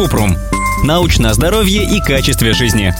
Купрум. Научное здоровье и качестве жизни.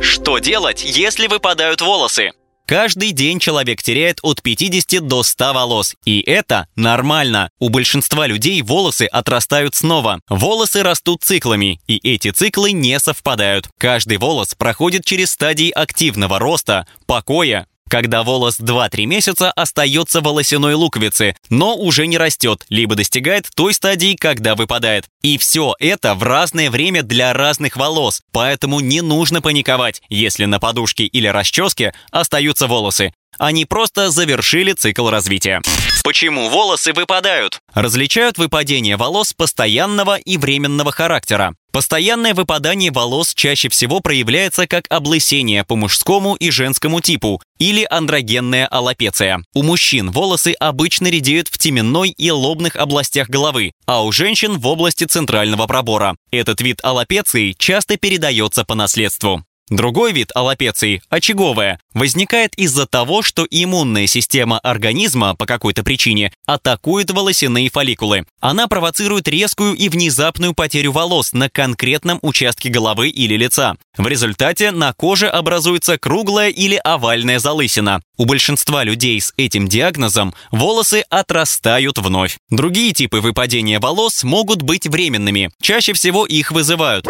Что делать, если выпадают волосы? Каждый день человек теряет от 50 до 100 волос. И это нормально. У большинства людей волосы отрастают снова. Волосы растут циклами, и эти циклы не совпадают. Каждый волос проходит через стадии активного роста, покоя, когда волос 2-3 месяца остается волосяной луковицы, но уже не растет, либо достигает той стадии, когда выпадает. И все это в разное время для разных волос, поэтому не нужно паниковать, если на подушке или расческе остаются волосы. Они просто завершили цикл развития. Почему волосы выпадают? Различают выпадение волос постоянного и временного характера. Постоянное выпадание волос чаще всего проявляется как облысение по мужскому и женскому типу или андрогенная аллопеция. У мужчин волосы обычно редеют в теменной и лобных областях головы, а у женщин в области центрального пробора. Этот вид аллопеции часто передается по наследству. Другой вид аллопеции, очаговая, возникает из-за того, что иммунная система организма по какой-то причине атакует волосяные фолликулы. Она провоцирует резкую и внезапную потерю волос на конкретном участке головы или лица. В результате на коже образуется круглая или овальная залысина. У большинства людей с этим диагнозом волосы отрастают вновь. Другие типы выпадения волос могут быть временными. Чаще всего их вызывают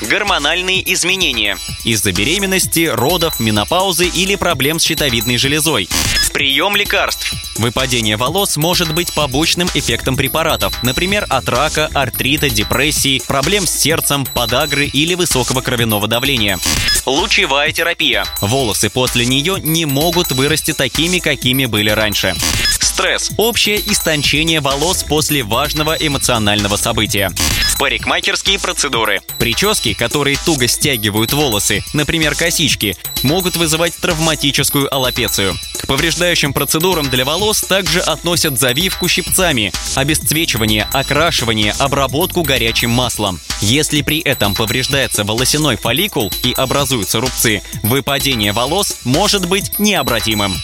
гормональные изменения из-за беременности, родов, менопаузы или проблем с щитовидной железой. Прием лекарств. Выпадение волос может быть побочным эффектом препаратов, например, от рака, артрита, депрессии, проблем с сердцем, подагры или высокого кровяного давления. Лучевая терапия. Волосы после нее не могут вырасти такими, какими были раньше. Стресс – общее истончение волос после важного эмоционального события. Парикмахерские процедуры. Прически, которые туго стягивают волосы, например, косички, могут вызывать травматическую аллопецию. К повреждающим процедурам для волос также относят завивку щипцами, обесцвечивание, окрашивание, обработку горячим маслом. Если при этом повреждается волосяной фолликул и образуются рубцы, выпадение волос может быть необратимым.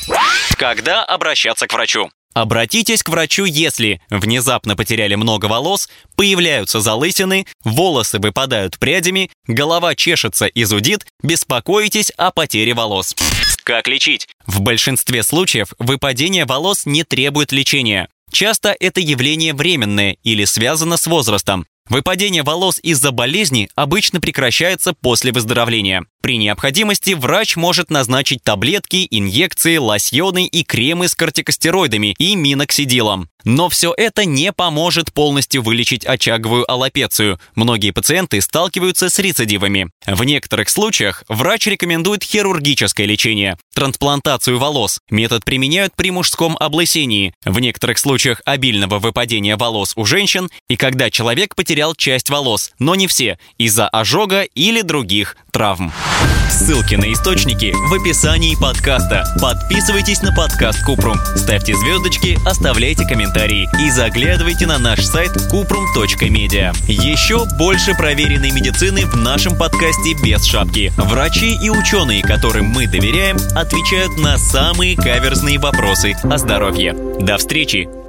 Когда обращаться к врачу? Обратитесь к врачу, если внезапно потеряли много волос, появляются залысины, волосы выпадают прядями, голова чешется и зудит, беспокоитесь о потере волос. Как лечить? В большинстве случаев выпадение волос не требует лечения. Часто это явление временное или связано с возрастом. Выпадение волос из-за болезни обычно прекращается после выздоровления. При необходимости врач может назначить таблетки, инъекции, лосьоны и кремы с кортикостероидами и миноксидилом. Но все это не поможет полностью вылечить очаговую аллопецию. Многие пациенты сталкиваются с рецидивами. В некоторых случаях врач рекомендует хирургическое лечение, трансплантацию волос. Метод применяют при мужском облысении, в некоторых случаях обильного выпадения волос у женщин и когда человек потерял часть волос, но не все, из-за ожога или других травм. Ссылки на источники в описании подкаста. Подписывайтесь на подкаст Купрум, ставьте звездочки, оставляйте комментарии и заглядывайте на наш сайт kuprum.media. Еще больше проверенной медицины в нашем подкасте без шапки. Врачи и ученые, которым мы доверяем, отвечают на самые каверзные вопросы о здоровье. До встречи!